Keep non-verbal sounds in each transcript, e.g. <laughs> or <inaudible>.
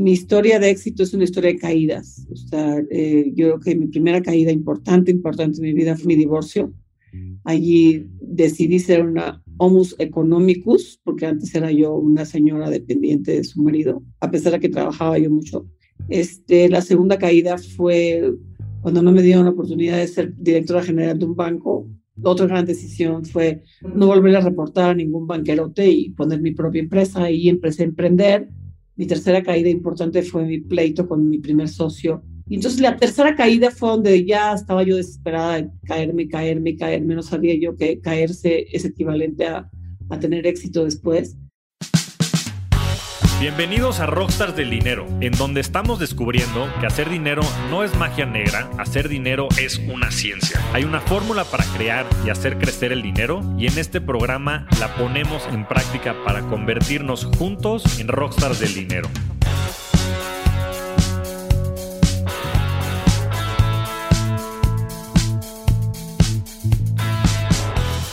mi historia de éxito es una historia de caídas. O sea, eh, yo creo que mi primera caída importante, importante en mi vida fue mi divorcio. Allí decidí ser una homus economicus, porque antes era yo una señora dependiente de su marido, a pesar de que trabajaba yo mucho. Este, la segunda caída fue cuando no me dieron la oportunidad de ser directora general de un banco. Otra gran decisión fue no volver a reportar a ningún banquerote y poner mi propia empresa y empecé a emprender mi tercera caída importante fue mi pleito con mi primer socio. Y entonces la tercera caída fue donde ya estaba yo desesperada de caerme, caerme, caerme. No sabía yo que caerse es equivalente a, a tener éxito después. Bienvenidos a Rockstars del Dinero, en donde estamos descubriendo que hacer dinero no es magia negra, hacer dinero es una ciencia. Hay una fórmula para crear y hacer crecer el dinero y en este programa la ponemos en práctica para convertirnos juntos en Rockstars del Dinero.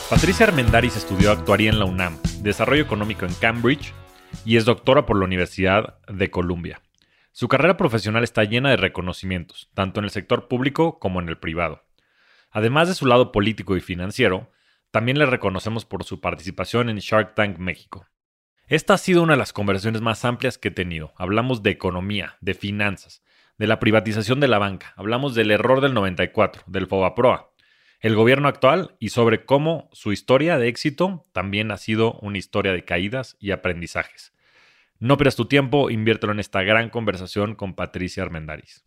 Patricia Armendaris estudió actuaría en la UNAM, desarrollo económico en Cambridge, y es doctora por la Universidad de Columbia. Su carrera profesional está llena de reconocimientos, tanto en el sector público como en el privado. Además de su lado político y financiero, también le reconocemos por su participación en Shark Tank México. Esta ha sido una de las conversaciones más amplias que he tenido. Hablamos de economía, de finanzas, de la privatización de la banca, hablamos del error del 94, del FOBAPROA, el gobierno actual y sobre cómo su historia de éxito también ha sido una historia de caídas y aprendizajes. No pierdas tu tiempo, inviértelo en esta gran conversación con Patricia Armendaris.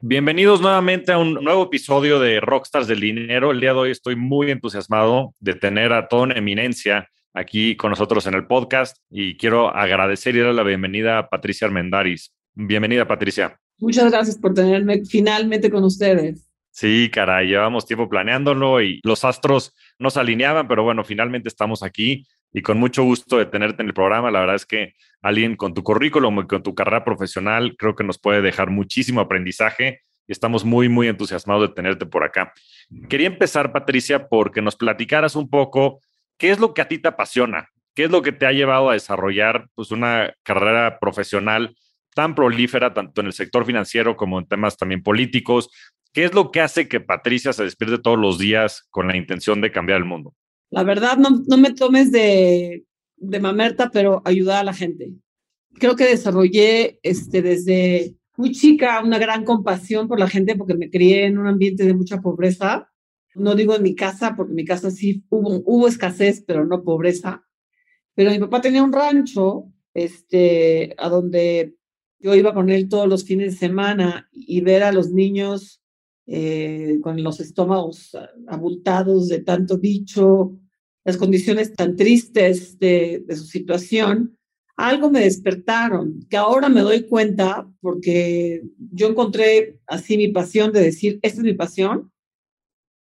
Bienvenidos nuevamente a un nuevo episodio de Rockstars del Dinero. El día de hoy estoy muy entusiasmado de tener a toda una eminencia aquí con nosotros en el podcast y quiero agradecer y darle la bienvenida a Patricia Armendaris. Bienvenida, Patricia. Muchas gracias por tenerme finalmente con ustedes. Sí, caray, llevamos tiempo planeándolo y los astros no se alineaban, pero bueno, finalmente estamos aquí y con mucho gusto de tenerte en el programa. La verdad es que alguien con tu currículum y con tu carrera profesional creo que nos puede dejar muchísimo aprendizaje y estamos muy, muy entusiasmados de tenerte por acá. Quería empezar, Patricia, porque nos platicaras un poco qué es lo que a ti te apasiona, qué es lo que te ha llevado a desarrollar pues, una carrera profesional tan prolífera, tanto en el sector financiero como en temas también políticos, ¿Qué es lo que hace que Patricia se despierte todos los días con la intención de cambiar el mundo? La verdad, no, no me tomes de, de mamerta, pero ayudar a la gente. Creo que desarrollé este, desde muy chica una gran compasión por la gente porque me crié en un ambiente de mucha pobreza. No digo en mi casa, porque en mi casa sí hubo, hubo escasez, pero no pobreza. Pero mi papá tenía un rancho este, a donde yo iba con él todos los fines de semana y ver a los niños eh, con los estómagos abultados de tanto bicho, las condiciones tan tristes de, de su situación, algo me despertaron, que ahora me doy cuenta porque yo encontré así mi pasión de decir, esta es mi pasión,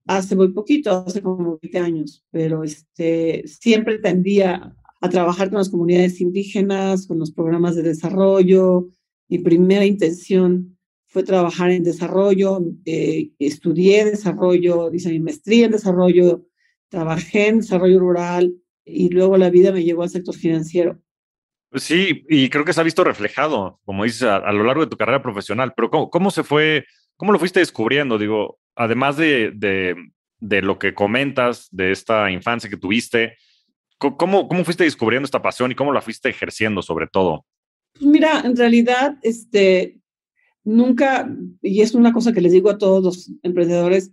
hace muy poquito, hace como 20 años, pero este, siempre tendía a trabajar con las comunidades indígenas, con los programas de desarrollo. Mi primera intención fue trabajar en desarrollo, eh, estudié desarrollo, hice mi maestría en desarrollo, trabajé en desarrollo rural y luego la vida me llevó al sector financiero. Pues sí, y creo que se ha visto reflejado, como dices, a, lo largo de tu carrera profesional, pero ¿cómo, ¿cómo, se fue, cómo lo fuiste descubriendo? Digo, además de, de, de, lo que comentas de esta infancia que tuviste, ¿cómo, ¿cómo fuiste descubriendo esta pasión y cómo la fuiste ejerciendo sobre todo? Pues mira, en realidad, este, nunca, y es una cosa que les digo a todos los emprendedores,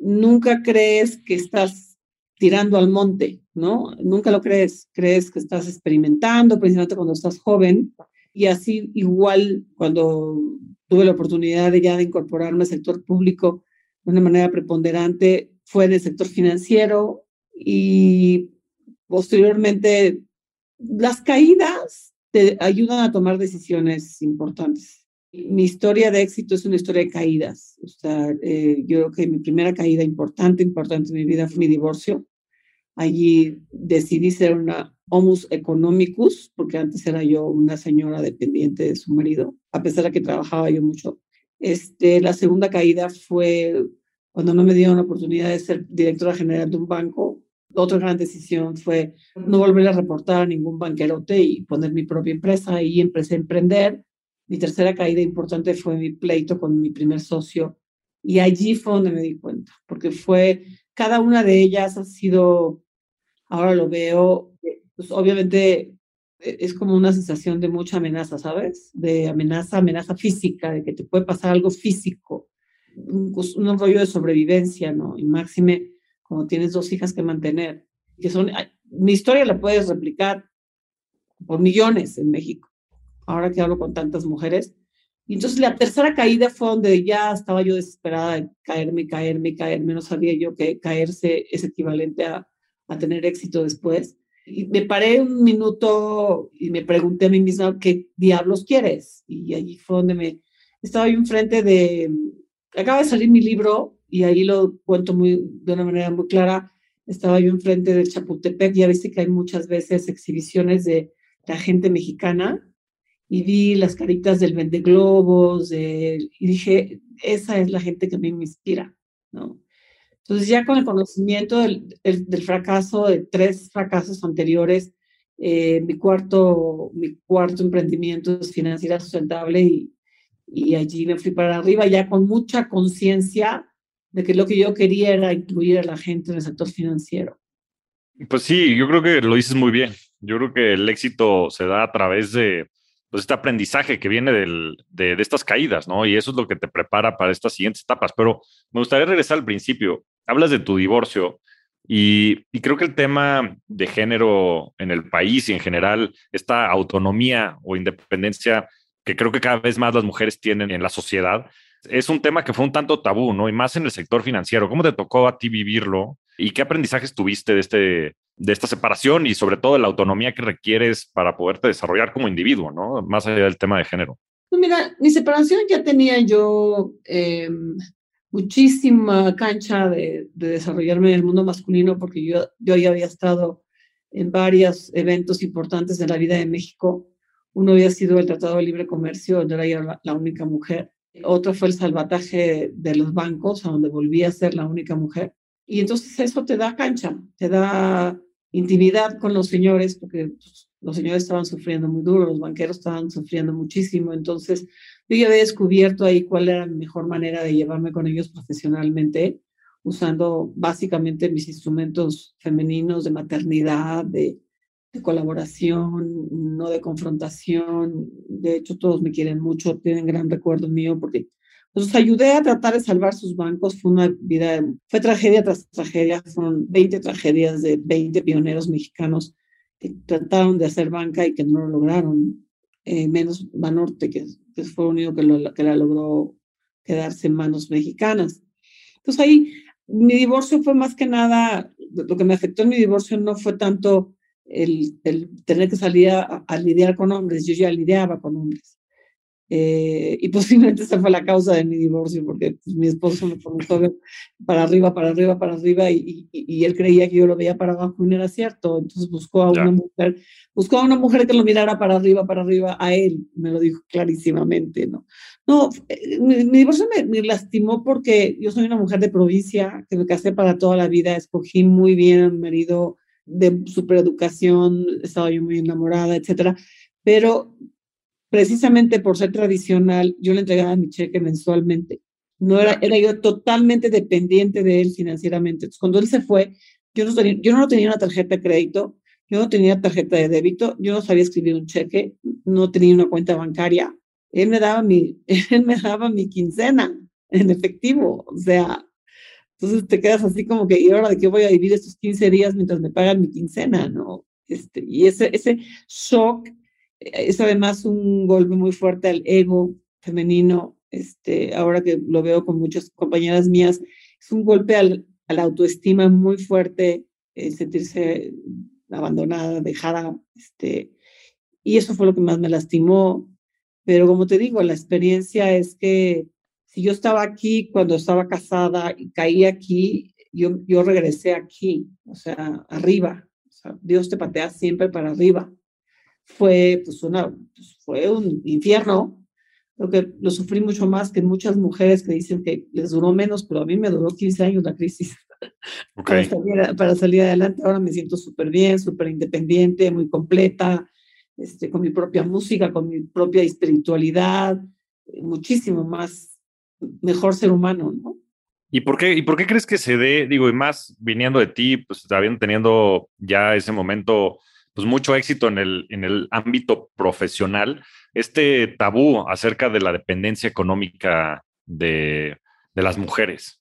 nunca crees que estás tirando al monte, ¿no? Nunca lo crees, crees que estás experimentando, precisamente cuando estás joven, y así igual cuando tuve la oportunidad de ya de incorporarme al sector público de una manera preponderante, fue en el sector financiero y posteriormente las caídas te ayudan a tomar decisiones importantes mi historia de éxito es una historia de caídas. O sea, eh, yo creo que mi primera caída importante, importante en mi vida fue mi divorcio. Allí decidí ser una homus economicus, porque antes era yo una señora dependiente de su marido, a pesar de que trabajaba yo mucho. Este, la segunda caída fue cuando no me dieron la oportunidad de ser directora general de un banco. Otra gran decisión fue no volver a reportar a ningún banquerote y poner mi propia empresa y empecé a emprender. Mi tercera caída importante fue mi pleito con mi primer socio y allí fue donde me di cuenta, porque fue, cada una de ellas ha sido, ahora lo veo, pues obviamente e, es como una sensación de mucha amenaza, ¿sabes? De amenaza, amenaza física, de que te puede pasar algo físico, un, un rollo de sobrevivencia, ¿no? Y máxime como tienes dos hijas que mantener, que son, mi historia la puedes replicar por millones en México, ahora que hablo con tantas mujeres. Y entonces la tercera caída fue donde ya estaba yo desesperada de caerme, caerme, caerme, no sabía yo que caerse es equivalente a, a tener éxito después. Y me paré un minuto y me pregunté a mí misma, ¿qué diablos quieres? Y allí fue donde me, estaba yo enfrente de, acaba de salir mi libro y ahí lo cuento muy, de una manera muy clara. Estaba yo enfrente del Chapultepec, ya viste que hay muchas veces exhibiciones de la gente mexicana y vi las caritas del Vende Globos y dije, esa es la gente que a mí me inspira, ¿no? Entonces ya con el conocimiento del, del fracaso, de tres fracasos anteriores, eh, mi, cuarto, mi cuarto emprendimiento es financiera sustentable y, y allí me fui para arriba ya con mucha conciencia de que lo que yo quería era incluir a la gente en el sector financiero. Pues sí, yo creo que lo dices muy bien. Yo creo que el éxito se da a través de pues, este aprendizaje que viene del, de, de, estas caídas, ¿no? Y eso es lo que te prepara para estas siguientes etapas. Pero me gustaría regresar al principio. Hablas de tu divorcio y, y creo que el tema de género en el país y en general, esta autonomía o independencia que creo que cada vez más las mujeres tienen en la sociedad, es un tema que fue un tanto tabú, ¿no? Y más en el sector financiero. ¿Cómo te tocó a ti vivirlo? ¿Y qué aprendizajes tuviste de, este, de esta separación y sobre todo de la autonomía que requieres para poderte desarrollar como individuo, ¿no? Más allá del tema de género. Pues mira, mi separación ya tenía yo eh, muchísima cancha de, de, desarrollarme en el mundo masculino porque yo, yo ya había estado en varios eventos importantes de la vida de México. Uno había sido el Tratado de Libre Comercio, donde era yo la, única mujer otro fue el salvataje de los bancos, a donde volví a ser la única mujer. Y entonces eso te da cancha, te da intimidad con los señores, porque pues, los señores estaban sufriendo muy duro, los banqueros estaban sufriendo muchísimo. Entonces yo ya había descubierto ahí cuál era la mejor manera de llevarme con ellos profesionalmente, usando básicamente mis instrumentos femeninos de maternidad, de de colaboración, no de confrontación. De hecho, todos me quieren mucho, tienen gran recuerdo mío porque los ayudé a tratar de salvar sus bancos. Fue una vida, fue tragedia tras tragedia. Fueron 20 tragedias de 20 pioneros mexicanos que trataron de hacer banca y que no lo lograron. Eh, menos Banorte, que, que fue el único que, lo, que la logró quedarse en manos mexicanas. Entonces ahí mi divorcio fue más que nada, lo que me afectó en mi divorcio no fue tanto el, el tener que salir a, a, lidiar con hombres, yo ya lidiaba con hombres. Eh, y posiblemente esa fue la causa de mi divorcio, porque pues, mi esposo me preguntó para arriba, para arriba, para arriba, y, y, y, él creía que yo lo veía para abajo y no era cierto. Entonces buscó a una mujer, buscó a una mujer que lo mirara para arriba, para arriba, a él, me lo dijo clarísimamente, ¿no? No, eh, mi, mi divorcio me, me, lastimó porque yo soy una mujer de provincia, que me casé para toda la vida, escogí muy bien a mi marido, de supereducación, estaba yo muy enamorada, etcétera, pero precisamente por ser tradicional, yo le entregaba mi cheque mensualmente. No era, era yo totalmente dependiente de él financieramente. Entonces, cuando él se fue, yo no, tenía, yo no tenía una tarjeta de crédito, yo no tenía tarjeta de débito, yo no sabía escribir un cheque, no tenía una cuenta bancaria. Él me daba mi, <laughs> él me daba mi quincena en efectivo. O sea, entonces te quedas así como que, ¿y ahora de qué voy a vivir estos 15 días mientras me pagan mi quincena? ¿no? Este, y ese, ese shock es además un golpe muy fuerte al ego femenino. Este, ahora que lo veo con muchas compañeras mías, es un golpe al, a la autoestima muy fuerte, sentirse abandonada, dejada. Este, y eso fue lo que más me lastimó. Pero como te digo, la experiencia es que si yo estaba aquí cuando estaba casada y caí aquí, yo, yo regresé aquí, o sea, arriba. Dios te patea siempre para arriba. Fue, pues, una, pues, fue un infierno. Creo que lo sufrí mucho más que muchas mujeres que dicen que les duró menos, pero a mí me duró 15 años la crisis. <laughs> para, salir, para, salir, adelante. Ahora me siento súper bien, súper independiente, muy completa, este, con mi propia música, con mi propia espiritualidad, muchísimo más, mejor ser humano, ¿no? ¿Y por, qué, ¿Y por qué crees que se dé, digo, y más viniendo de ti, pues habiendo teniendo ya ese momento, pues mucho éxito en el, en el ámbito profesional, este tabú acerca de la dependencia económica de, de las mujeres?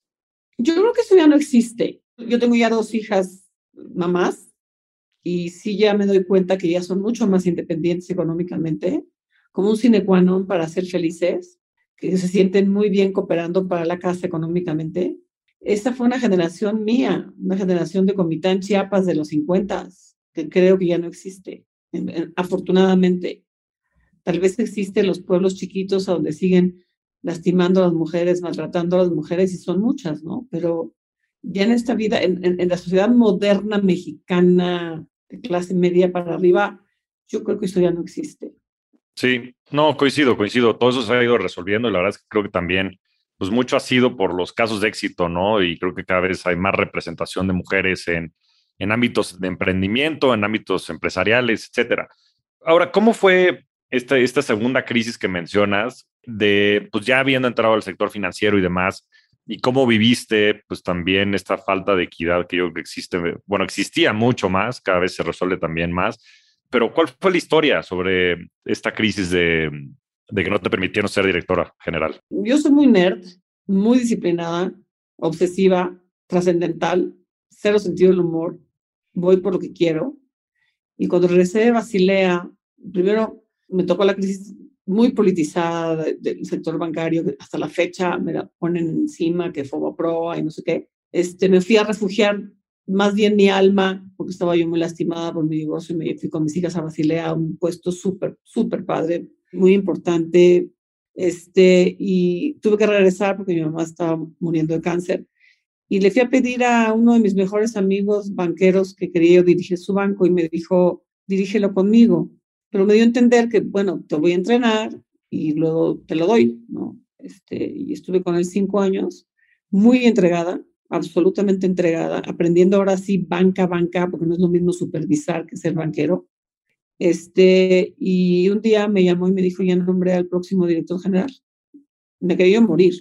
Yo creo que eso ya no existe. Yo tengo ya dos hijas mamás y sí ya me doy cuenta que ya son mucho más independientes económicamente, como un sine qua non para ser felices que se sienten muy bien cooperando para la casa económicamente. Esta fue una generación mía, una generación de Comitán Chiapas de los 50, que creo que ya no existe, afortunadamente. Tal vez existen los pueblos chiquitos a donde siguen lastimando a las mujeres, maltratando a las mujeres, y son muchas, ¿no? Pero ya en esta vida, en, en la sociedad moderna mexicana, de clase media para arriba, yo creo que eso ya no existe. Sí, no, coincido, coincido. Todo eso se ha ido resolviendo y la verdad es que creo que también, pues mucho ha sido por los casos de éxito, ¿no? Y creo que cada vez hay más representación de mujeres en, en ámbitos de emprendimiento, en ámbitos empresariales, etcétera. Ahora, ¿cómo fue esta, esta segunda crisis que mencionas de, pues ya habiendo entrado al sector financiero y demás, y cómo viviste, pues también esta falta de equidad que yo creo que existe, bueno, existía mucho más, cada vez se resuelve también más, pero ¿cuál fue la historia sobre esta crisis de, que no te permitieron ser directora general? Yo soy muy nerd, muy disciplinada, obsesiva, trascendental, cero sentido del humor, voy por lo que quiero. Y cuando regresé de Basilea, primero me tocó la crisis muy politizada del sector bancario, hasta la fecha me la ponen encima, que fue pro y no sé qué. Este, me fui a refugiar más bien mi alma, porque estaba yo muy lastimada por mi divorcio y me fui con mis hijas a Basilea un puesto súper, súper padre, muy importante. Este, y tuve que regresar porque mi mamá estaba muriendo de cáncer. Y le fui a pedir a uno de mis mejores amigos banqueros que quería dirigir su banco y me dijo, dirígelo conmigo. Pero me dio a entender que, bueno, te voy a entrenar y luego te lo doy, ¿no? Este, y estuve con él cinco años, muy entregada, absolutamente entregada, aprendiendo ahora sí banca, banca, porque no es lo mismo supervisar que ser banquero. Este, y un día me llamó y me dijo, ya nombré al próximo director general. Me quería morir,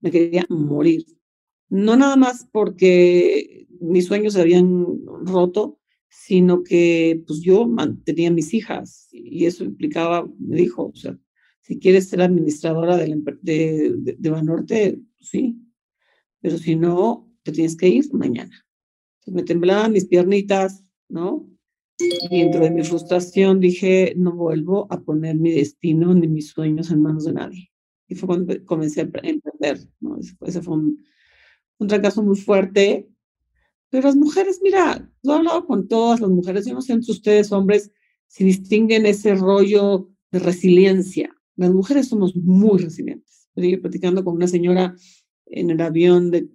me quería morir. No nada más porque mis sueños se habían roto, sino que pues yo mantenía mis hijas y eso implicaba, me dijo, si quieres ser administradora de, de, de, de Banorte, sí, pero si no, te tienes que ir mañana. me temblaban mis piernitas, ¿no? Y dentro de mi frustración dije, no vuelvo a poner mi destino ni mis sueños en manos de nadie. Y fue cuando comencé a emprender, ¿no? Ese fue un, un fracaso muy fuerte. Pero las mujeres, mira, lo he hablado con todas las mujeres, yo no sé entre ustedes, hombres, si distinguen ese rollo de resiliencia. Las mujeres somos muy resilientes. Estoy platicando con una señora en el avión de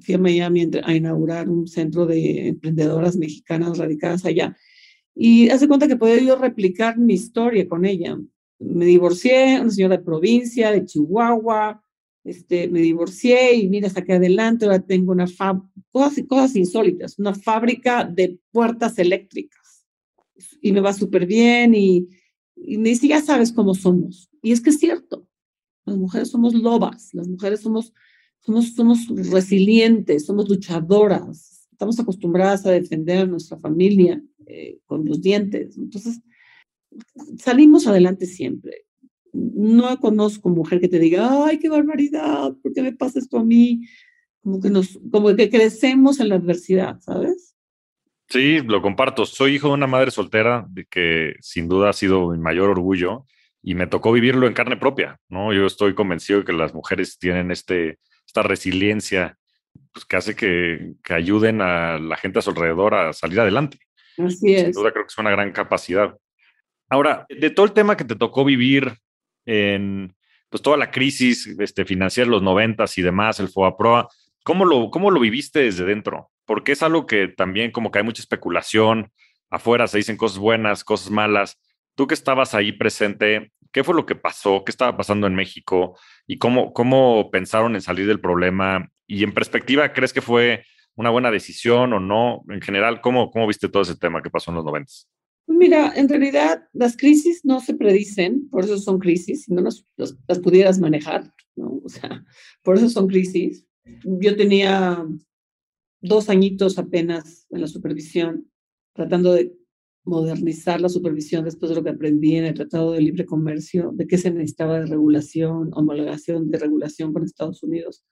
fui a Miami a inaugurar un centro de emprendedoras mexicanas radicadas allá. Y hace cuenta que podía yo replicar mi historia con ella. Me divorcié, una señora de provincia, de Chihuahua, este, me divorcié y mira, saqué adelante, ahora tengo una cosas, cosas insólitas, una fábrica de puertas eléctricas. Y me va súper bien y, y me dice, ya sabes cómo somos. Y es que es cierto, las mujeres somos lobas, las mujeres somos, somos, somos resilientes, somos luchadoras, estamos acostumbradas a defender a nuestra familia eh, con los dientes. Entonces, salimos adelante siempre. No conozco mujer que te diga, ay, qué barbaridad, ¿por qué me pasa esto a mí? Como que, nos, como que crecemos en la adversidad, ¿sabes? Sí, lo comparto. Soy hijo de una madre soltera, de que sin duda ha sido mi mayor orgullo y me tocó vivirlo en carne propia, ¿no? Yo estoy convencido de que las mujeres tienen este, esta resiliencia pues, que hace que, que ayuden a la gente a su alrededor a salir adelante. Así es. Sin duda creo que es una gran capacidad. Ahora, de todo el tema que te tocó vivir en pues toda la crisis este, financiera de los noventas y demás, el FOAPROA, ¿cómo lo, ¿cómo lo viviste desde dentro? Porque es algo que también como que hay mucha especulación, afuera se dicen cosas buenas, cosas malas. Tú que estabas ahí presente, ¿Qué fue lo que pasó? ¿Qué estaba pasando en México? ¿Y cómo, cómo pensaron en salir del problema? Y en perspectiva, ¿crees que fue una buena decisión o no? En general, ¿cómo, cómo viste todo ese tema que pasó en los 90? Pues mira, en realidad las crisis no se predicen, por eso son crisis, si no las, las, pudieras manejar, ¿no? O sea, por eso son crisis. Yo tenía dos añitos apenas en la supervisión, tratando de modernizar la supervisión después de lo que aprendí en el Tratado de Libre Comercio, de qué se necesitaba de regulación, homologación de regulación con Estados Unidos.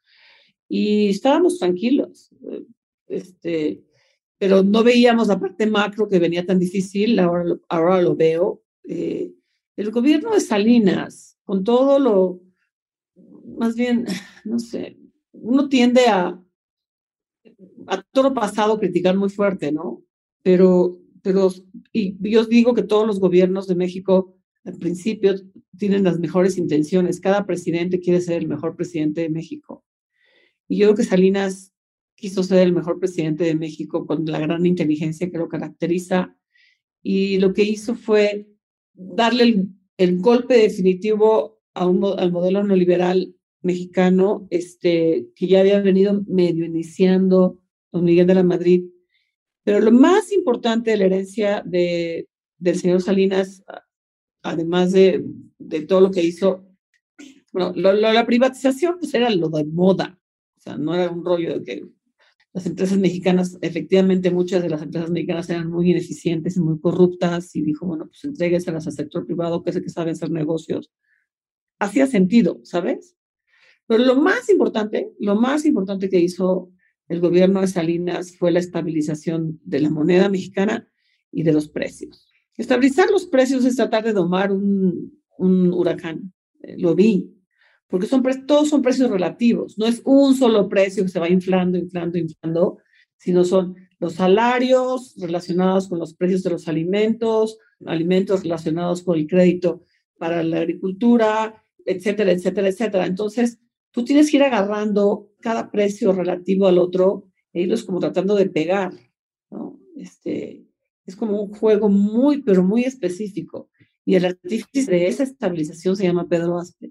Y estábamos tranquilos, eh, este, pero no veíamos la parte macro que venía tan difícil, ahora, ahora lo veo. Eh, el gobierno de Salinas, con todo lo, más bien, <sighs> no sé, uno tiende a, a todo pasado criticar muy fuerte, ¿no? Pero pero y yo digo que todos los gobiernos de México al principio tienen las mejores intenciones. Cada presidente quiere ser el mejor presidente de México. Y yo creo que Salinas quiso ser el mejor presidente de México con la gran inteligencia que lo caracteriza. Y lo que hizo fue darle el, el golpe definitivo a un, al modelo neoliberal mexicano, este, que ya había venido medio iniciando don Miguel de la Madrid pero lo más importante de la herencia de, del señor Salinas, además de, de todo lo que hizo, bueno, la privatización pues era lo de moda, o sea, no era un rollo de que las empresas mexicanas, efectivamente muchas de las empresas mexicanas eran muy ineficientes y muy corruptas y dijo, bueno, pues entrégueselas al sector privado que es el que sabe hacer negocios. Hacía sentido, ¿sabes? Pero lo más importante, lo más importante que hizo el gobierno de Salinas fue la estabilización de la moneda mexicana y de los precios. Estabilizar los precios es tratar de domar un, un huracán. Eh, lo vi, porque son todos son precios relativos. No es un solo precio que se va inflando, inflando, inflando, sino son los salarios relacionados con los precios de los alimentos, alimentos relacionados con el crédito para la agricultura, etcétera, etcétera, etcétera. Entonces, tú tienes que ir agarrando cada precio relativo al otro e irlos como tratando de pegar, ¿no? Este, es como un juego muy, pero muy específico. Y el artífice de esa estabilización se llama Pedro Aspe.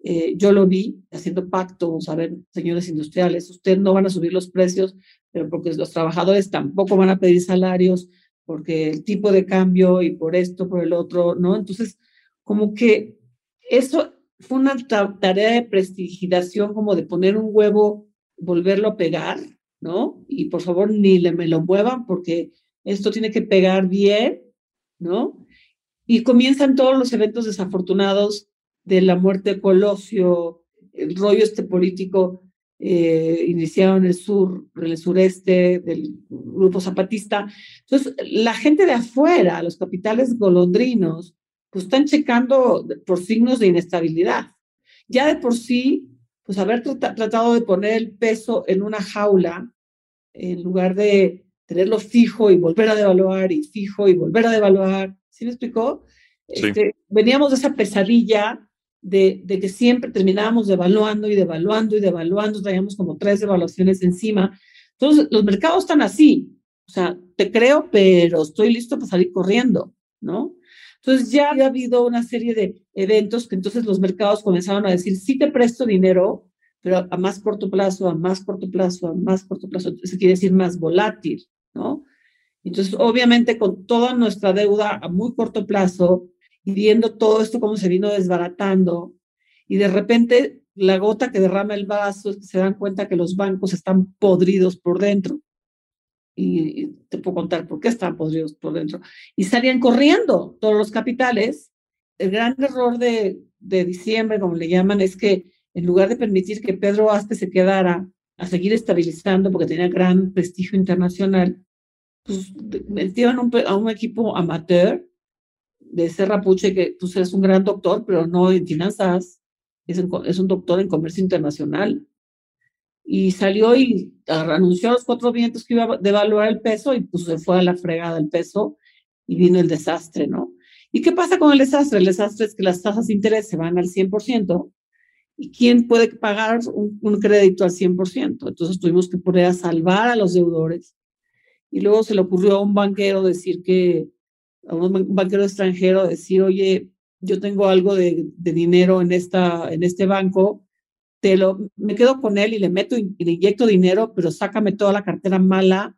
Eh, yo lo vi haciendo pactos, a ver, señores industriales, ustedes no van a subir los precios, pero porque los trabajadores tampoco van a pedir salarios, porque el tipo de cambio y por esto, por el otro, ¿no? Entonces, como que eso fue una tarea de prestigidación como de poner un huevo, volverlo a pegar, ¿no? Y por favor ni le, me lo muevan porque esto tiene que pegar bien, ¿no? Y comienzan todos los eventos desafortunados de la muerte de Colosio, el rollo este político eh, iniciado en el sur, en el sureste del grupo zapatista. Entonces, la gente de afuera, los capitales golondrinos, pues están checando por signos de inestabilidad. Ya de por sí, pues haber tratado de poner el peso en una jaula en lugar de tenerlo fijo y volver a devaluar y fijo y volver a devaluar. ¿Sí me explicó? Este, veníamos de esa pesadilla de, de, que siempre terminábamos devaluando y devaluando y devaluando, traíamos como tres devaluaciones encima. Entonces, los mercados están así. O sea, te creo, pero estoy listo para salir corriendo, ¿no? Entonces ya había habido una serie de eventos que entonces los mercados comenzaron a decir, sí te presto dinero, pero a más corto plazo, a más corto plazo, a más corto plazo. Eso quiere decir más volátil, ¿no? Entonces, obviamente, con toda nuestra deuda a muy corto plazo y viendo todo esto como se vino desbaratando, y de repente la gota que derrama el vaso es que se dan cuenta que los bancos están podridos por dentro y te puedo contar por qué estaban podridos por dentro, y salían corriendo todos los capitales. El gran error de, de diciembre, como le llaman, es que en lugar de permitir que Pedro Aspe se quedara a seguir estabilizando porque tenía gran prestigio internacional, pues metieron a un equipo amateur de Serra Puche, que pues es un gran doctor, pero no en finanzas, es, es un doctor en comercio internacional y salió y anunció a los cuatro vientos que iba a devaluar el peso y pues se fue a la fregada el peso y vino el desastre, ¿no? ¿Y qué pasa con el desastre? El desastre es que las tasas de interés se van al 100% y ¿quién puede pagar un, un crédito al 100%? Entonces tuvimos que poner a salvar a los deudores y luego se le ocurrió a un banquero decir que, a un banquero extranjero decir, oye, yo tengo algo de, de dinero en, esta, en este banco, te lo, me quedo con él y le meto y le inyecto dinero, pero sácame toda la cartera mala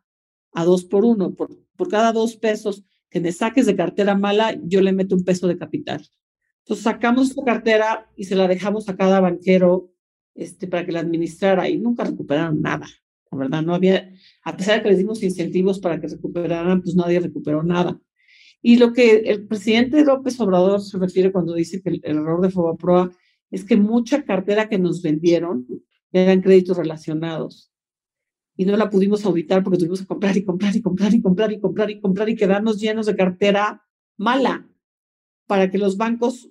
a dos por uno. Por, por cada dos pesos que me saques de cartera mala, yo le meto un peso de capital. Entonces sacamos su cartera y se la dejamos a cada banquero este, para que la administrara y nunca recuperaron nada. La verdad, no había, a pesar de que les dimos incentivos para que recuperaran, pues nadie recuperó nada. Y lo que el presidente López Obrador se refiere cuando dice que el, error de Fobaproa es que mucha cartera que nos vendieron eran créditos relacionados. Y no la pudimos auditar porque tuvimos que comprar y comprar y comprar y comprar y comprar y comprar y quedarnos llenos de cartera mala para que los bancos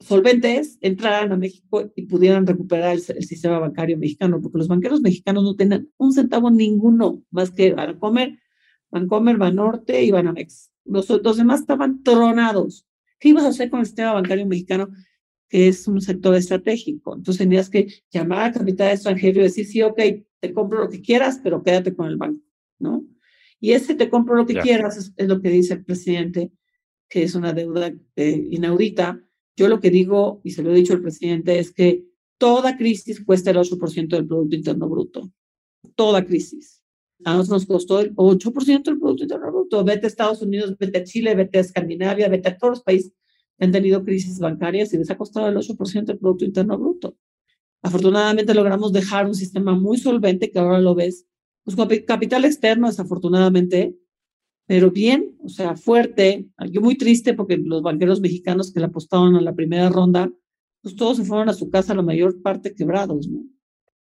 solventes entraran a México y pudieran recuperar el, sistema bancario mexicano, porque los banqueros mexicanos no tenían un centavo ninguno más que Bancomer, Bancomer, Banorte y Banamex. Los, los demás estaban tronados. ¿Qué ibas a hacer con el sistema bancario mexicano, que es un sector estratégico? Entonces tenías que llamar a capital extranjero y decir, sí, ok, te compro lo que quieras, pero quédate con el banco, ¿no? Y ese te compro lo que quieras es, lo que dice el presidente, que es una deuda eh, inaudita, yo lo que digo, y se lo he dicho al presidente, es que toda crisis cuesta el 8% del Producto Interno Bruto. Toda crisis. A nosotros nos costó el 8% del Producto Interno Bruto. Vete a Estados Unidos, vete a Chile, vete a Escandinavia, vete a todos los países que han tenido crisis bancarias y les ha costado el 8% del Producto Interno Bruto. Afortunadamente logramos dejar un sistema muy solvente que ahora lo ves. Pues capital externo, desafortunadamente, pero bien, o sea, fuerte. Yo muy triste porque los banqueros mexicanos que le apostaban a la primera ronda, pues todos se fueron a su casa, la mayor parte quebrados, ¿no?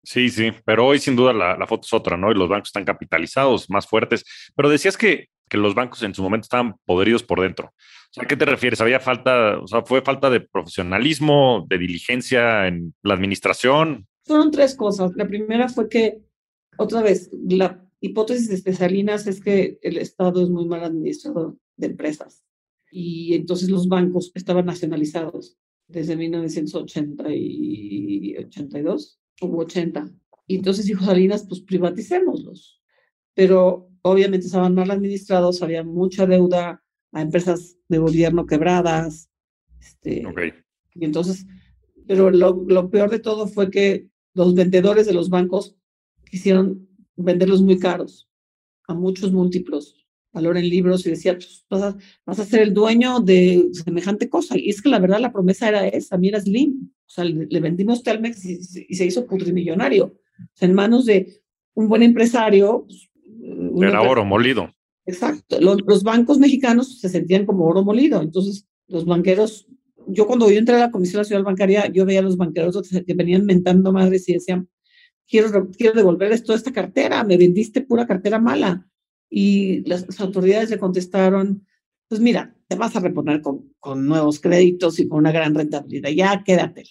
Sí, sí, pero hoy sin duda la, la foto es otra, ¿no? Y los bancos están capitalizados, más fuertes. Pero decías que, que los bancos en su momento estaban podridos por dentro. O sea, ¿a qué te refieres? ¿Había falta, o sea, fue falta de profesionalismo, de diligencia en la administración? Fueron tres cosas. La primera fue que, otra vez, la hipótesis de Salinas es que el Estado es muy mal administrador de empresas y entonces los bancos estaban nacionalizados desde 1980 y 82 o 80. Y entonces dijo Salinas, pues privaticémoslos. Pero obviamente estaban mal administrados, había mucha deuda a empresas de gobierno quebradas. Este, Y entonces, pero lo, lo peor de todo fue que los vendedores de los bancos quisieron venderlos muy caros, a muchos múltiplos, valor en libros, y decía, pues, vas, a, ser el dueño de semejante cosa. Y es que la verdad la promesa era esa, mira Slim. O sea, le, vendimos Telmex y, se hizo putrimillonario. O sea, en manos de un buen empresario. Pues, era oro molido. Exacto. Los, bancos mexicanos se sentían como oro molido. Entonces, los banqueros, yo cuando yo entré a la Comisión Nacional Bancaria, yo veía a los banqueros que venían mentando madres y decían, quiero, quiero devolverles toda esta cartera, me vendiste pura cartera mala. Y las, autoridades le contestaron, pues mira, te vas a reponer con, con nuevos créditos y con una gran rentabilidad, ya quédatela.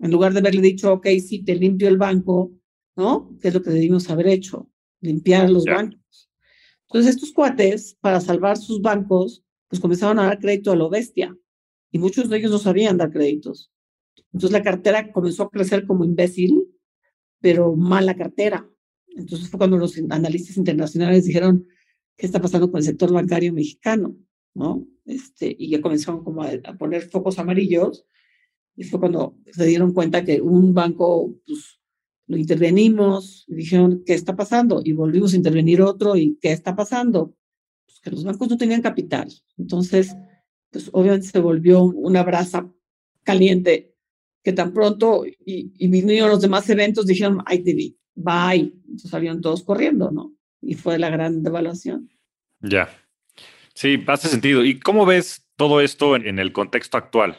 En lugar de haberle dicho, ok, sí, te limpio el banco, ¿no? Que es lo que debimos haber hecho, limpiar los bancos. Entonces, estos cuates, para salvar sus bancos, pues comenzaron a dar crédito a lo bestia. Y muchos de ellos no sabían dar créditos. Entonces, la cartera comenzó a crecer como imbécil pero mala cartera. Entonces fue cuando los analistas internacionales dijeron, ¿qué está pasando con el sector bancario mexicano? ¿No? Este, y ya comenzaron como a, poner focos amarillos y fue cuando se dieron cuenta que un banco, pues, lo intervenimos y dijeron, ¿qué está pasando? Y volvimos a intervenir otro y ¿qué está pasando? Pues que los bancos no tenían capital. Entonces, pues obviamente se volvió una brasa caliente que tan pronto y, y vinieron los demás eventos, dijeron, ay, TV, bye. Entonces salieron todos corriendo, ¿no? Y fue la gran devaluación. Ya. Sí, hace sentido. ¿Y cómo ves todo esto en, el contexto actual?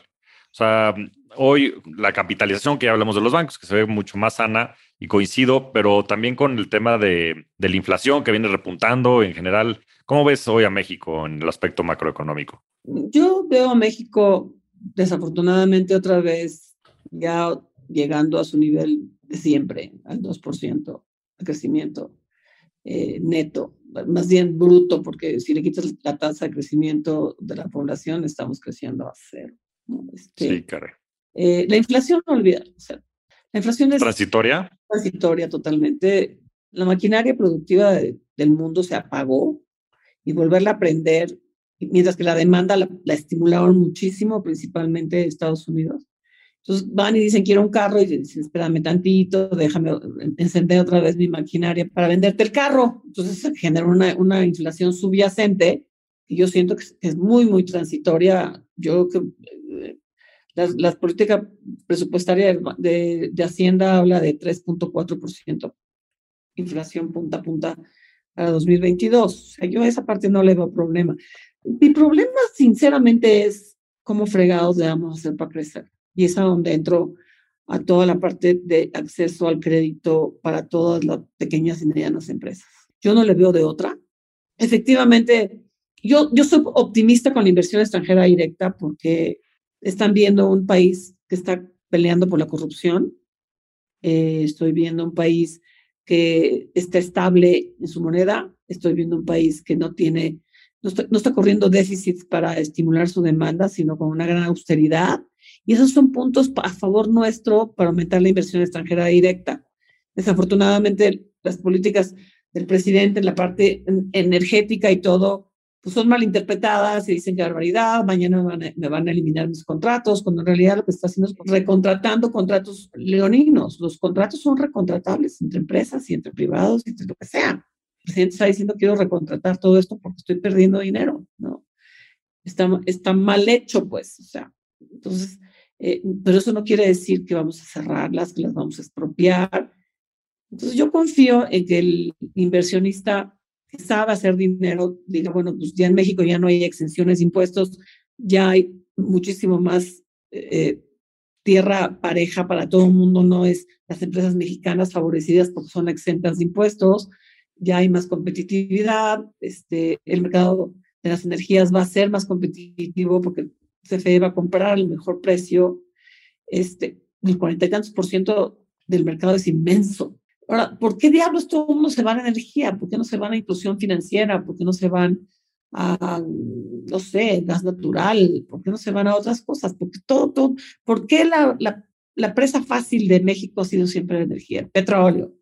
O sea, hoy la capitalización que ya hablamos de los bancos, que se ve mucho más sana y coincido, pero también con el tema de, de la inflación que viene repuntando en general. ¿Cómo ves hoy a México en el aspecto macroeconómico? Yo veo a México desafortunadamente otra vez ya llegando a su nivel de siempre, al 2% de crecimiento eh, neto, más bien bruto, porque si le quitas la tasa de crecimiento de la población, estamos creciendo a cero. Este, sí, caray. Eh, la inflación, no olvidar, la inflación es transitoria. Transitoria totalmente. La maquinaria productiva del mundo se apagó y volverla a aprender, mientras que la demanda la, la estimularon muchísimo, principalmente Estados Unidos Entonces van y dicen, quiero un carro, y dicen, espérame tantito, déjame encender otra vez mi maquinaria para venderte el carro. Entonces se genera una, una inflación subyacente, y yo siento que es muy, muy transitoria. Yo creo que eh, las, las políticas presupuestarias de, de Hacienda habla de 3.4% inflación punta a punta para 2022. O sea, yo a esa parte no le veo problema. Mi problema, sinceramente, es cómo fregados le vamos a hacer para crecer. Y es a donde entro a toda la parte de acceso al crédito para todas las pequeñas y medianas empresas. Yo no le veo de otra. Efectivamente, yo, yo soy optimista con la inversión extranjera directa porque están viendo un país que está peleando por la corrupción. Eh, estoy viendo un país que está estable en su moneda. Estoy viendo un país que no tiene, no está, no está corriendo déficits para estimular su demanda, sino con una gran austeridad. Y esos son puntos a favor nuestro para aumentar la inversión extranjera directa. Desafortunadamente, las políticas del presidente en la parte energética y todo pues son malinterpretadas y dicen que barbaridad, mañana me van a eliminar mis contratos, cuando en realidad lo que está haciendo es recontratando contratos leoninos. Los contratos son recontratables entre empresas y entre privados y entre lo que sea. El presidente está diciendo quiero recontratar todo esto porque estoy perdiendo dinero, ¿no? Está, está mal hecho, pues, o sea, entonces, eh, pero eso no quiere decir que vamos a cerrarlas, que las vamos a expropiar. Entonces yo confío en que el inversionista que sabe hacer dinero, diga, bueno, pues ya en México ya no hay exenciones de impuestos, ya hay muchísimo más eh, tierra pareja para todo el mundo, no es las empresas mexicanas favorecidas porque son exentas de impuestos, ya hay más competitividad, este, el mercado de las energías va a ser más competitivo porque CFE va a comprar el mejor precio, este, el cuarenta y tantos por ciento del mercado es inmenso. Ahora, ¿por qué diablos todo mundo se va a energía? ¿Por qué no se van a inclusión financiera? ¿Por qué no se van a, no sé, gas natural? ¿Por qué no se van a otras cosas? Todo, todo, ¿por qué la, la, la presa fácil de México ha sido siempre la energía? Petróleo,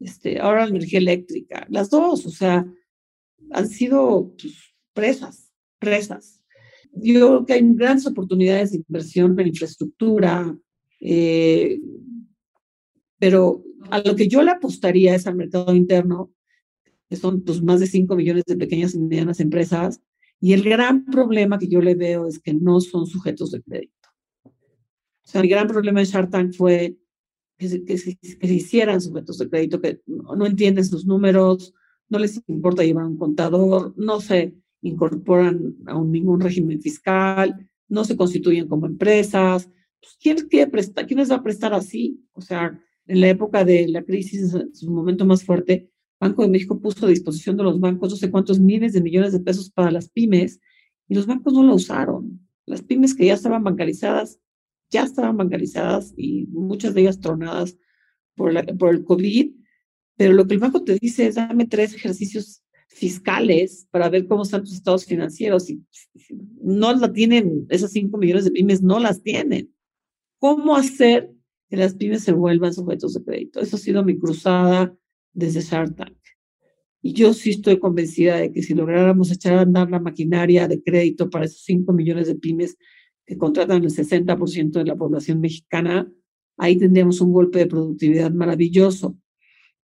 este, ahora la energía eléctrica, las dos, o sea, han sido pues, presas, presas. Yo creo que hay grandes oportunidades de inversión en infraestructura, eh, pero a lo que yo le apostaría es al mercado interno, que son pues, más de 5 millones de pequeñas y medianas empresas, y el gran problema que yo le veo es que no son sujetos de crédito. O sea, el gran problema de Shark Tank fue que se, que se, que se hicieran sujetos de crédito, que no, no entienden sus números, no les importa llevar un contador, no se incorporan a un, ningún régimen fiscal, no se constituyen como empresas. Pues, ¿quién, quiere prestar, ¿Quién les va a prestar así? O sea, en la época de la crisis, en su momento más fuerte, Banco de México puso a disposición de los bancos no sé cuántos miles de millones de pesos para las pymes y los bancos no lo usaron. Las pymes que ya estaban bancarizadas, ya estaban bancarizadas y muchas de ellas tronadas por, la, por el COVID, pero lo que el banco te dice es dame tres ejercicios fiscales para ver cómo están tus estados financieros y no la tienen, esas cinco millones de pymes no las tienen. ¿Cómo hacer que las pymes se vuelvan sujetos de crédito. Eso ha sido mi cruzada desde Shark Tank. Y yo sí estoy convencida de que si lográramos echar a andar la maquinaria de crédito para esos 5 millones de pymes que contratan el 60% de la población mexicana, ahí tendríamos un golpe de productividad maravilloso.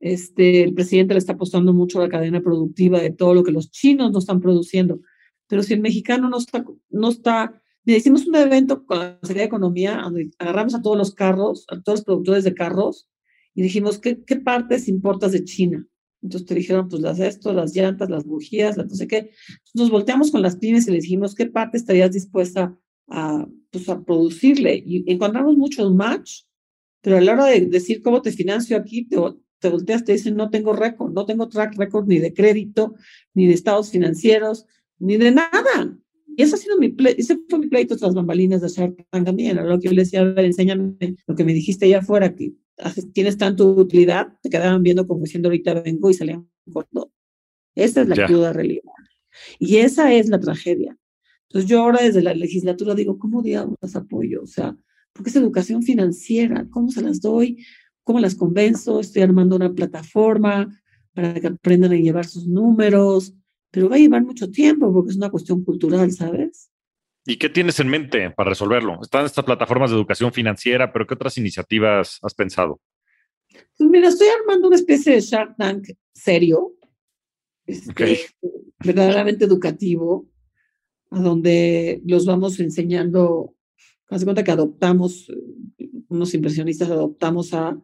Este, el presidente le está apostando mucho a la cadena productiva de todo lo que los chinos no están produciendo. Pero si el mexicano no está, no está Mira, hicimos un evento con la Secretaría de Economía, donde agarramos a todos los carros, a todos los productores de carros, y dijimos, ¿qué, qué partes importas de China? Entonces te dijeron, pues las esto, las llantas, las bujías, la no sé qué. nos volteamos con las pymes y le dijimos, ¿qué parte estarías dispuesta a, pues, a producirle? Y encontramos muchos match, pero a la hora de decir cómo te financio aquí, te, te volteas, te dicen, no tengo récord, no tengo track record ni de crédito, ni de estados financieros, ni de nada. Y ese, ha sido mi ese fue mi pleito tras bambalinas de Shark Tank también. Lo que yo le decía, a ver, enséñame lo que me dijiste allá afuera, que tienes tanta utilidad, te quedaban viendo como diciendo ahorita vengo y salían corto. Esa es la cruda realidad. Y esa es la tragedia. Entonces yo ahora desde la legislatura digo, ¿cómo diablos apoyo? O sea, porque es educación financiera, ¿cómo se las doy? ¿Cómo las convenzo? Estoy armando una plataforma para que aprendan a llevar sus números, pero va a llevar mucho tiempo porque es una cuestión cultural, ¿sabes? ¿Y qué tienes en mente para resolverlo? Están estas plataformas de educación financiera, pero ¿qué otras iniciativas has pensado? Pues mira, estoy armando una especie de Shark Tank serio, este, verdaderamente educativo, a donde los vamos enseñando, hace cuenta que adoptamos, unos inversionistas adoptamos a,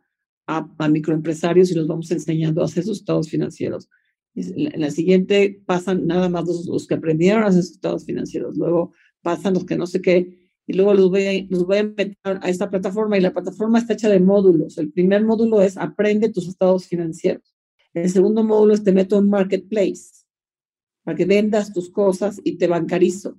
a, microempresarios y los vamos enseñando a hacer sus estados financieros. En la, siguiente pasan nada más los, que aprendieron a hacer sus estados financieros, luego pasan los que no sé qué, y luego los voy, a, los voy a meter a esta plataforma y la plataforma está hecha de módulos. El primer módulo es aprende tus estados financieros. El segundo módulo es te meto en marketplace para que vendas tus cosas y te bancarizo.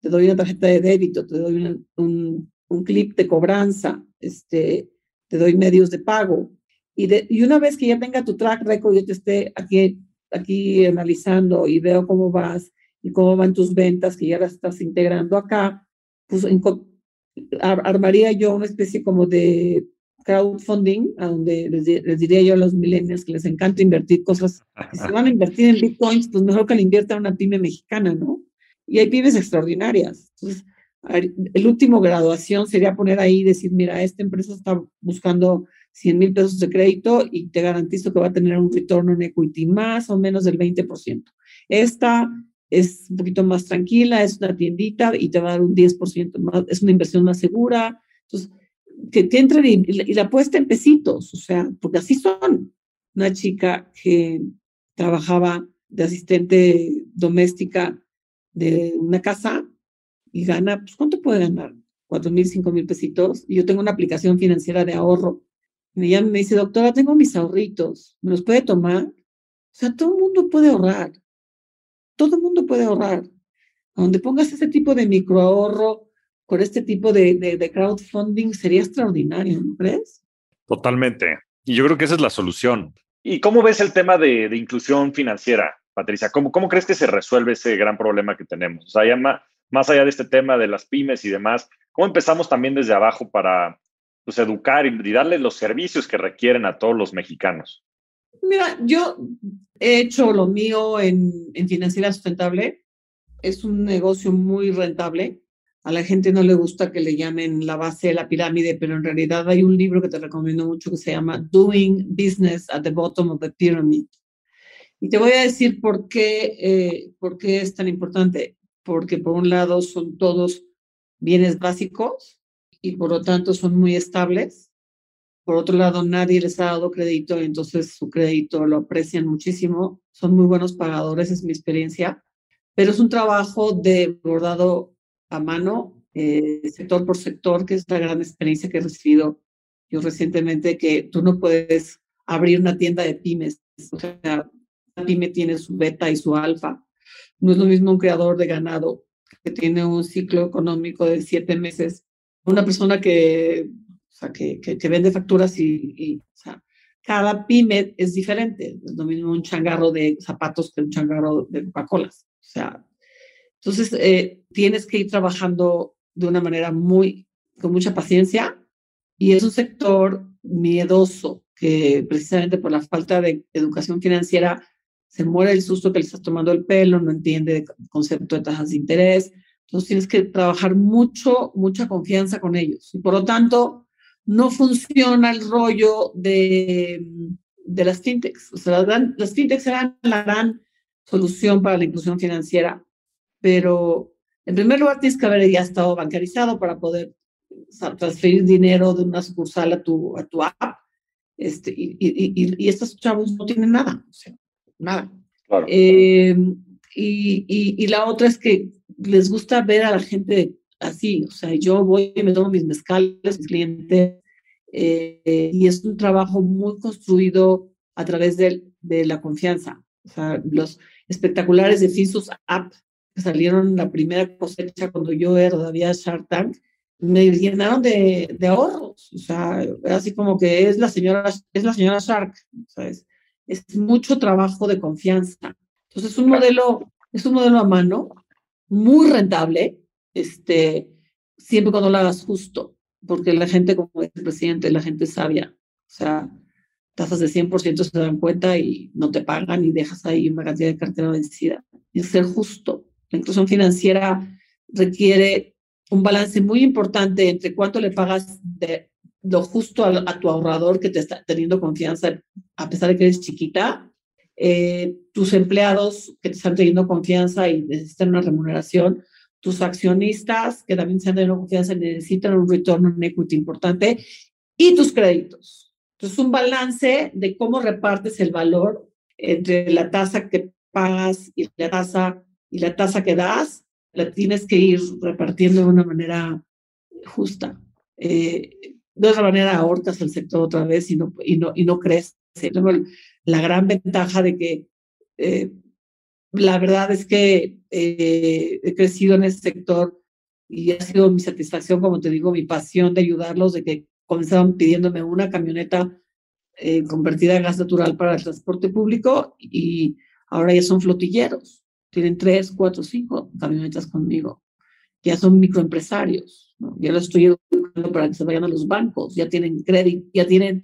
Te doy una tarjeta de débito, te doy un, un, clip de cobranza, este, te doy medios de pago. Y, de, y una vez que ya tenga tu track record, yo te esté aquí, aquí analizando y veo cómo vas y cómo van tus ventas, que ya las estás integrando acá, pues armaría yo una especie como de crowdfunding, a donde les, diría yo a los millennials que les encanta invertir cosas, si van a invertir en bitcoins, pues mejor que le inviertan una pyme mexicana, ¿no? Y hay pymes extraordinarias. Entonces, el último graduación sería poner ahí y decir, mira, esta empresa está buscando 100 mil pesos de crédito y te garantizo que va a tener un retorno en equity más o menos del 20%. Esta es un poquito más tranquila, es una tiendita y te va a dar un 10% más, es una inversión más segura. Entonces, que te entren y, la apuesta en pesitos, o sea, porque así son. Una chica que trabajaba de asistente doméstica de una casa y gana, pues, ¿cuánto puede ganar? Cuatro mil, cinco mil pesitos. Y yo tengo una aplicación financiera de ahorro. Y ella me dice, doctora, tengo mis ahorritos, ¿me los puede tomar? O sea, todo el mundo puede ahorrar todo el mundo puede ahorrar. Donde pongas ese tipo de microahorro con este tipo de, de, crowdfunding sería extraordinario, ¿no crees? Totalmente. Y yo creo que esa es la solución. ¿Y cómo ves el tema de, de inclusión financiera, Patricia? ¿Cómo, ¿Cómo, crees que se resuelve ese gran problema que tenemos? O sea, ya más, allá de este tema de las pymes y demás, ¿cómo empezamos también desde abajo para pues, educar y, y darle los servicios que requieren a todos los mexicanos? Mira, yo he hecho lo mío en, en financiera sustentable. Es un negocio muy rentable. A la gente no le gusta que le llamen la base de la pirámide, pero en realidad hay un libro que te recomiendo mucho que se llama Doing Business at the Bottom of the Pyramid. Y te voy a decir por qué, eh, por qué es tan importante. Porque por un lado son todos bienes básicos y por lo tanto son muy estables. Por otro lado, nadie les ha dado crédito, entonces su crédito lo aprecian muchísimo. Son muy buenos pagadores, es mi experiencia. Pero es un trabajo de bordado a mano, eh, sector por sector, que es la gran experiencia que he recibido yo recientemente, que tú no puedes abrir una tienda de pymes. O sea, la pyme tiene su beta y su alfa. No es lo mismo un creador de ganado que tiene un ciclo económico de siete meses. Una persona que que, vende facturas y, cada pyme es diferente. Es lo mismo un changarro de zapatos que un changarro de Coca-Cola. O sea, entonces eh, tienes que ir trabajando de una manera muy, con mucha paciencia y es un sector miedoso que precisamente por la falta de educación financiera se muere el susto que le estás tomando el pelo, no entiende el concepto de tasas de interés. Entonces tienes que trabajar mucho, mucha confianza con ellos. Y por lo tanto, no funciona el rollo de, de las fintechs. O sea, las, fintechs serán la gran solución para la inclusión financiera, pero en primer lugar tienes que haber ya estado bancarizado para poder transferir dinero de una sucursal a tu, a tu app. Este, y, y, y, estos chavos no tienen nada, o sea, nada. Eh, y, y, la otra es que les gusta ver a la gente así, o sea, yo voy y me tomo mis mezcales, mis clientes, eh, y es un trabajo muy construido a través de, de la confianza. O sea, los espectaculares de Finsus App que salieron la primera cosecha cuando yo era todavía Shark Tank, me llenaron de, de ahorros. O sea, así como que es la señora, es la señora Shark. ¿sabes? Es mucho trabajo de confianza. Entonces, es un modelo, es un modelo a mano, muy rentable, este, siempre cuando lo hagas justo, porque la gente, como el presidente, la gente sabia, o sea, tasas de 100% se dan cuenta y no te pagan y dejas ahí una cantidad de cartera vencida. Y ser justo. La inclusión financiera requiere un balance muy importante entre cuánto le pagas de lo justo a, tu ahorrador que te está teniendo confianza, a pesar de que eres chiquita, eh, tus empleados que te están teniendo confianza y necesitan una remuneración, tus accionistas que también están teniendo confianza y necesitan un retorno en equity importante, y tus créditos. Entonces, un balance de cómo repartes el valor entre la tasa que pagas y la tasa y la tasa que das, la tienes que ir repartiendo de una manera justa. Eh, de otra manera ahorcas el sector otra vez y no, y no, y no crece. La gran ventaja de que eh, la verdad es que eh, he crecido en ese sector y ha sido mi satisfacción, como te digo, mi pasión de ayudarlos, de que comenzaban pidiéndome una camioneta eh, convertida en gas natural para el transporte público y ahora ya son flotilleros. Tienen tres, cuatro, cinco camionetas conmigo. Ya son microempresarios. ¿no? Ya los estoy educando para que se vayan a los bancos. Ya tienen crédito, ya tienen,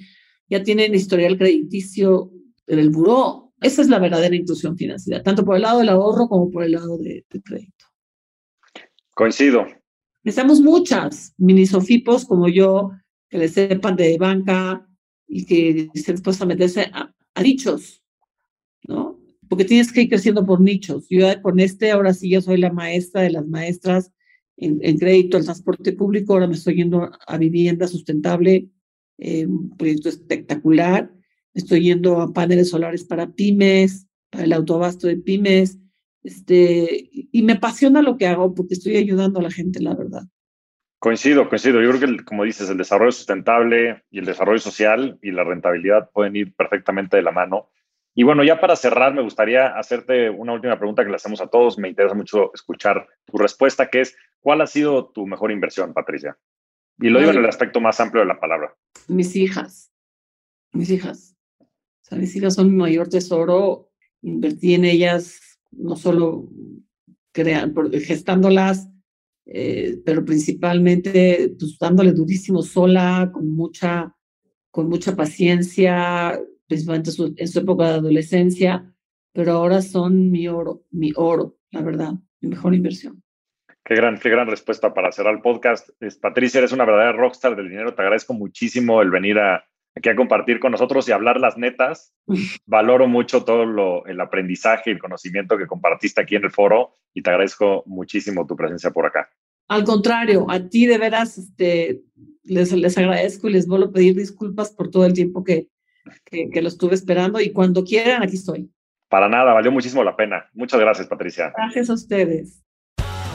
ya tienen historial crediticio en el buró. Esa es la verdadera inclusión financiera, tanto por el lado del ahorro como por el lado del de crédito. Coincido. Necesitamos muchas mini sofipos como yo, que le sepan de banca y que estén dispuestos a meterse a, dichos, ¿no? Porque tienes que ir creciendo por nichos. Yo con este, ahora sí, yo soy la maestra de las maestras en, crédito al transporte público, ahora me estoy yendo a vivienda sustentable, eh, un proyecto espectacular. Estoy yendo a paneles solares para pymes, para el autoabasto de pymes, este, y me apasiona lo que hago porque estoy ayudando a la gente, la verdad. Coincido, coincido. Yo creo que, como dices, el desarrollo sustentable y el desarrollo social y la rentabilidad pueden ir perfectamente de la mano. Y bueno, ya para cerrar, me gustaría hacerte una última pregunta que le hacemos a todos. Me interesa mucho escuchar tu respuesta, que es, ¿cuál ha sido tu mejor inversión, Patricia? Y lo digo en el aspecto más amplio de la palabra. Mis hijas, mis hijas. O sea, mis hijas son mi mayor tesoro. Invertí en ellas, no solo crean, gestándolas, eh, pero principalmente pues, dándole durísimo sola, con mucha, con mucha paciencia, principalmente en su época de adolescencia, pero ahora son mi oro, mi oro, la verdad, mi mejor inversión. Qué gran, qué gran respuesta para cerrar el podcast. Es, Patricia, eres una verdadera rockstar del dinero. Te agradezco muchísimo el venir a, aquí a compartir con nosotros y hablar las netas. <laughs> Valoro mucho todo lo, el aprendizaje y el conocimiento que compartiste aquí en el foro y te agradezco muchísimo tu presencia por acá. Al contrario, a ti de veras este, les, les agradezco y les vuelvo a pedir disculpas por todo el tiempo que, que, que lo estuve esperando y cuando quieran, aquí estoy. Para nada, valió muchísimo la pena. Muchas gracias, Patricia. Gracias a ustedes.